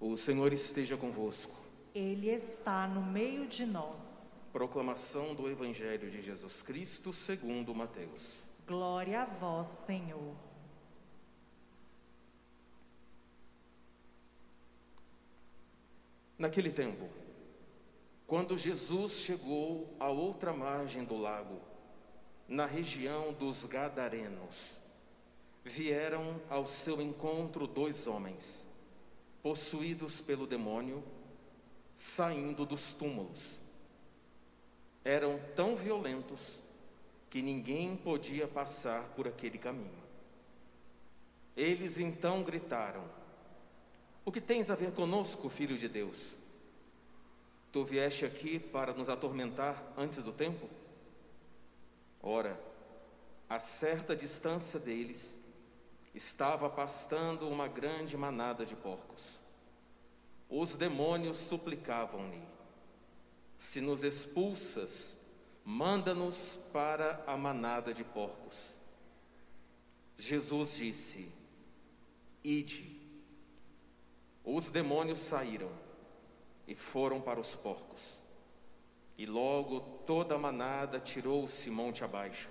O Senhor esteja convosco. Ele está no meio de nós. Proclamação do Evangelho de Jesus Cristo segundo Mateus. Glória a vós, Senhor. Naquele tempo, quando Jesus chegou à outra margem do lago, na região dos Gadarenos, vieram ao seu encontro dois homens, possuídos pelo demônio, saindo dos túmulos. Eram tão violentos que ninguém podia passar por aquele caminho. Eles então gritaram: O que tens a ver conosco, filho de Deus? Tu vieste aqui para nos atormentar antes do tempo? Ora, a certa distância deles, estava pastando uma grande manada de porcos. Os demônios suplicavam-lhe: Se nos expulsas, manda-nos para a manada de porcos. Jesus disse: Ide. Os demônios saíram e foram para os porcos. E logo toda a manada tirou-se monte abaixo,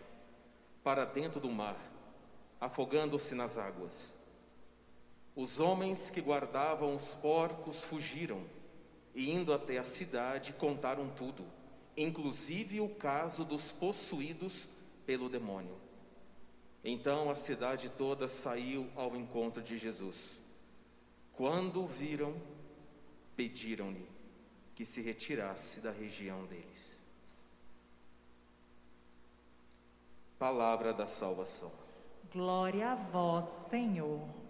para dentro do mar afogando-se nas águas. Os homens que guardavam os porcos fugiram e, indo até a cidade, contaram tudo, inclusive o caso dos possuídos pelo demônio. Então a cidade toda saiu ao encontro de Jesus. Quando o viram, pediram-lhe que se retirasse da região deles. Palavra da salvação. Glória a vós, Senhor.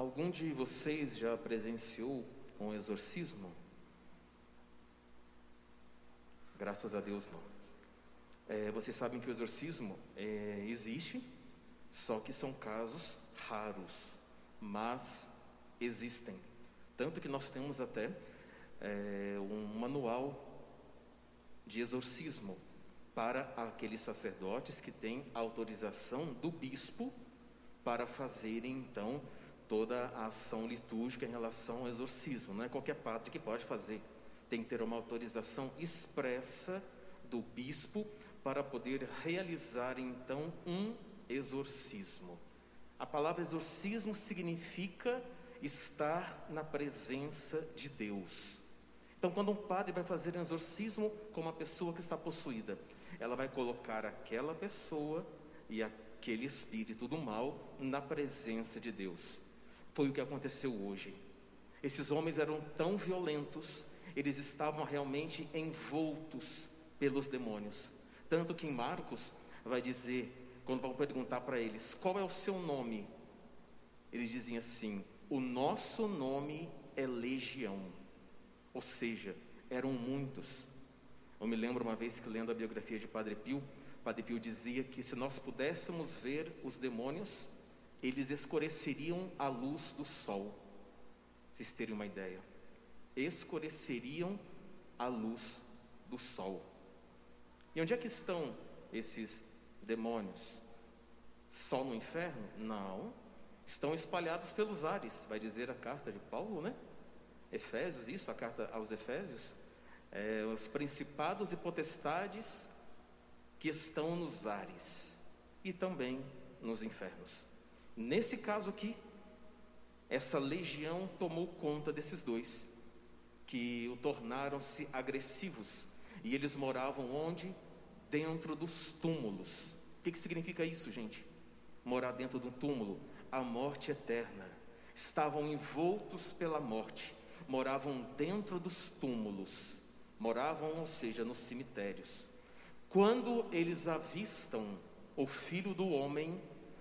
Algum de vocês já presenciou um exorcismo? Graças a Deus não. É, vocês sabem que o exorcismo é, existe, só que são casos raros, mas existem. Tanto que nós temos até é, um manual de exorcismo para aqueles sacerdotes que têm autorização do bispo para fazerem então toda a ação litúrgica em relação ao exorcismo. Não é qualquer padre que pode fazer, tem que ter uma autorização expressa do bispo para poder realizar então um exorcismo. A palavra exorcismo significa estar na presença de Deus. Então, quando um padre vai fazer um exorcismo com uma pessoa que está possuída, ela vai colocar aquela pessoa e aquele espírito do mal na presença de Deus. Foi o que aconteceu hoje. Esses homens eram tão violentos, eles estavam realmente envoltos pelos demônios. Tanto que em Marcos vai dizer, quando vão perguntar para eles, qual é o seu nome? Eles dizem assim: o nosso nome é Legião. Ou seja, eram muitos. Eu me lembro uma vez que lendo a biografia de Padre Pio, Padre Pio dizia que se nós pudéssemos ver os demônios, eles escureceriam a luz do sol. Vocês terem uma ideia. Escureceriam a luz do sol. E onde é que estão esses demônios? Só no inferno? Não. Estão espalhados pelos ares, vai dizer a carta de Paulo, né? Efésios, isso, a carta aos Efésios é, os principados e potestades que estão nos ares e também nos infernos. Nesse caso aqui, essa legião tomou conta desses dois, que o tornaram-se agressivos, e eles moravam onde? Dentro dos túmulos. O que, que significa isso, gente? Morar dentro de um túmulo, a morte eterna. Estavam envoltos pela morte, moravam dentro dos túmulos moravam, ou seja, nos cemitérios. Quando eles avistam o filho do homem,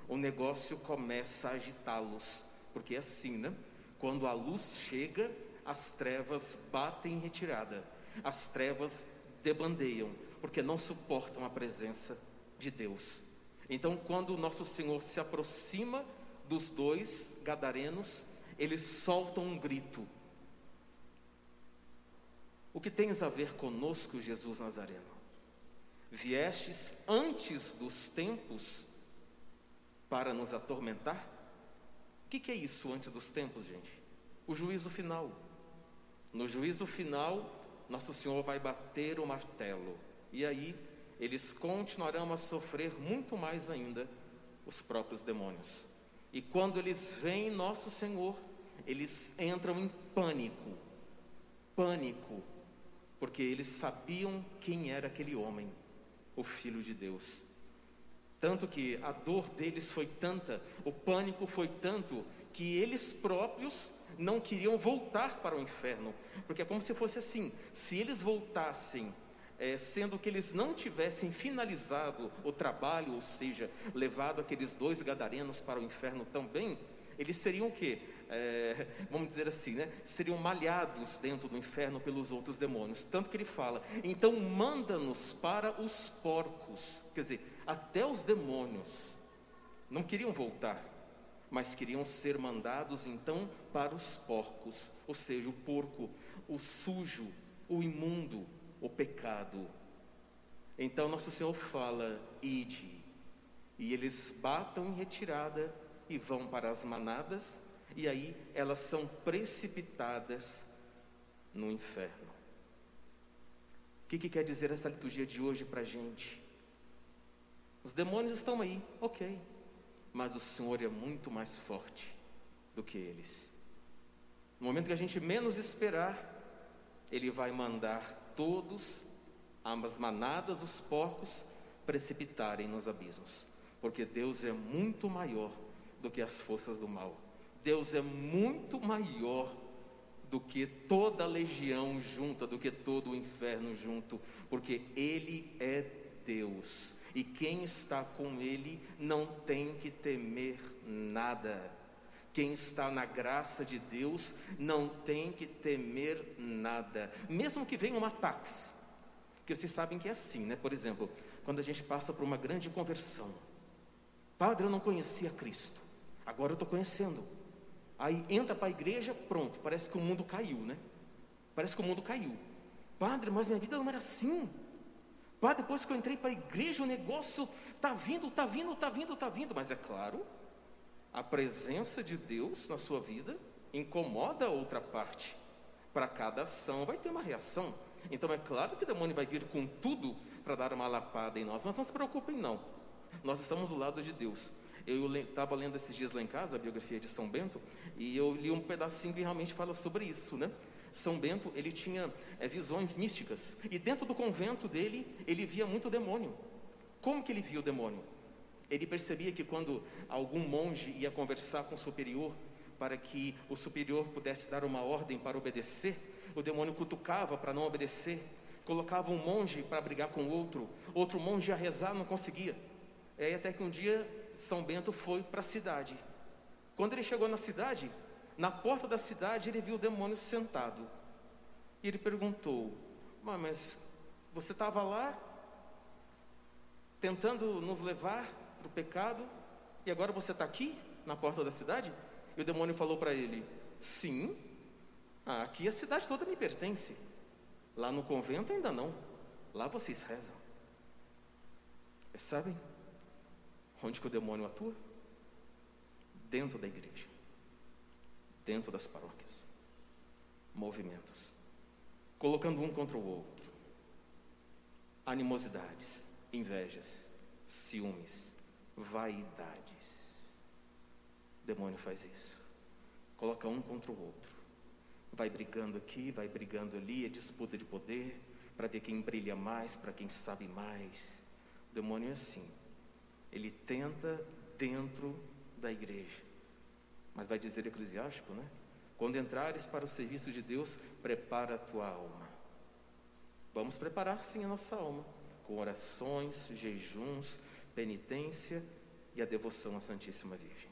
o negócio começa a agitá-los, porque é assim, né? Quando a luz chega, as trevas batem em retirada, as trevas debandeiam, porque não suportam a presença de Deus. Então, quando o nosso Senhor se aproxima dos dois gadarenos, eles soltam um grito: o que tens a ver conosco, Jesus Nazareno? Viestes antes dos tempos para nos atormentar? O que, que é isso antes dos tempos, gente? O juízo final. No juízo final, Nosso Senhor vai bater o martelo. E aí, eles continuarão a sofrer muito mais ainda os próprios demônios. E quando eles veem Nosso Senhor, eles entram em pânico. Pânico. Porque eles sabiam quem era aquele homem, o Filho de Deus. Tanto que a dor deles foi tanta, o pânico foi tanto, que eles próprios não queriam voltar para o inferno. Porque é como se fosse assim: se eles voltassem, é, sendo que eles não tivessem finalizado o trabalho, ou seja, levado aqueles dois gadarenos para o inferno também, eles seriam o quê? É, vamos dizer assim, né? Seriam malhados dentro do inferno pelos outros demônios. Tanto que ele fala: então manda-nos para os porcos. Quer dizer, até os demônios não queriam voltar, mas queriam ser mandados então para os porcos, ou seja, o porco, o sujo, o imundo, o pecado. Então Nosso Senhor fala: ide, e eles batam em retirada e vão para as manadas, e aí elas são precipitadas no inferno. O que, que quer dizer essa liturgia de hoje para a gente? Os demônios estão aí, ok. Mas o Senhor é muito mais forte do que eles. No momento que a gente menos esperar, Ele vai mandar todos, as manadas, os porcos, precipitarem nos abismos. Porque Deus é muito maior do que as forças do mal. Deus é muito maior do que toda a legião junta, do que todo o inferno junto, porque Ele é Deus e quem está com Ele não tem que temer nada. Quem está na graça de Deus não tem que temer nada, mesmo que venha um ataque. Porque vocês sabem que é assim, né? Por exemplo, quando a gente passa por uma grande conversão. Padre, eu não conhecia Cristo, agora eu estou conhecendo. Aí entra para a igreja, pronto, parece que o mundo caiu, né? Parece que o mundo caiu. Padre, mas minha vida não era assim. Pá, depois que eu entrei para a igreja, o negócio está vindo, está vindo, está vindo, está vindo. Mas é claro, a presença de Deus na sua vida incomoda a outra parte. Para cada ação vai ter uma reação. Então é claro que o demônio vai vir com tudo para dar uma lapada em nós. Mas não se preocupem, não. Nós estamos do lado de Deus. Eu estava lendo esses dias lá em casa a biografia de São Bento e eu li um pedacinho que realmente fala sobre isso, né? São Bento, ele tinha é, visões místicas. E dentro do convento dele, ele via muito demônio. Como que ele via o demônio? Ele percebia que quando algum monge ia conversar com o superior, para que o superior pudesse dar uma ordem para obedecer, o demônio cutucava para não obedecer, colocava um monge para brigar com outro, outro monge a rezar não conseguia. É até que um dia São Bento foi para a cidade. Quando ele chegou na cidade, na porta da cidade, ele viu o demônio sentado. E ele perguntou: Mas você estava lá, tentando nos levar para o pecado, e agora você está aqui, na porta da cidade? E o demônio falou para ele: Sim, aqui a cidade toda me pertence. Lá no convento ainda não. Lá vocês rezam. Percebem? Onde que o demônio atua? Dentro da igreja dentro das paróquias. Movimentos. Colocando um contra o outro. Animosidades, invejas, ciúmes, vaidades. O demônio faz isso. Coloca um contra o outro. Vai brigando aqui, vai brigando ali, é disputa de poder, para ver quem brilha mais, para quem sabe mais. O demônio é assim. Ele tenta dentro da igreja. Mas vai dizer Eclesiástico, né? Quando entrares para o serviço de Deus, prepara a tua alma. Vamos preparar sim a nossa alma, com orações, jejuns, penitência e a devoção à Santíssima Virgem.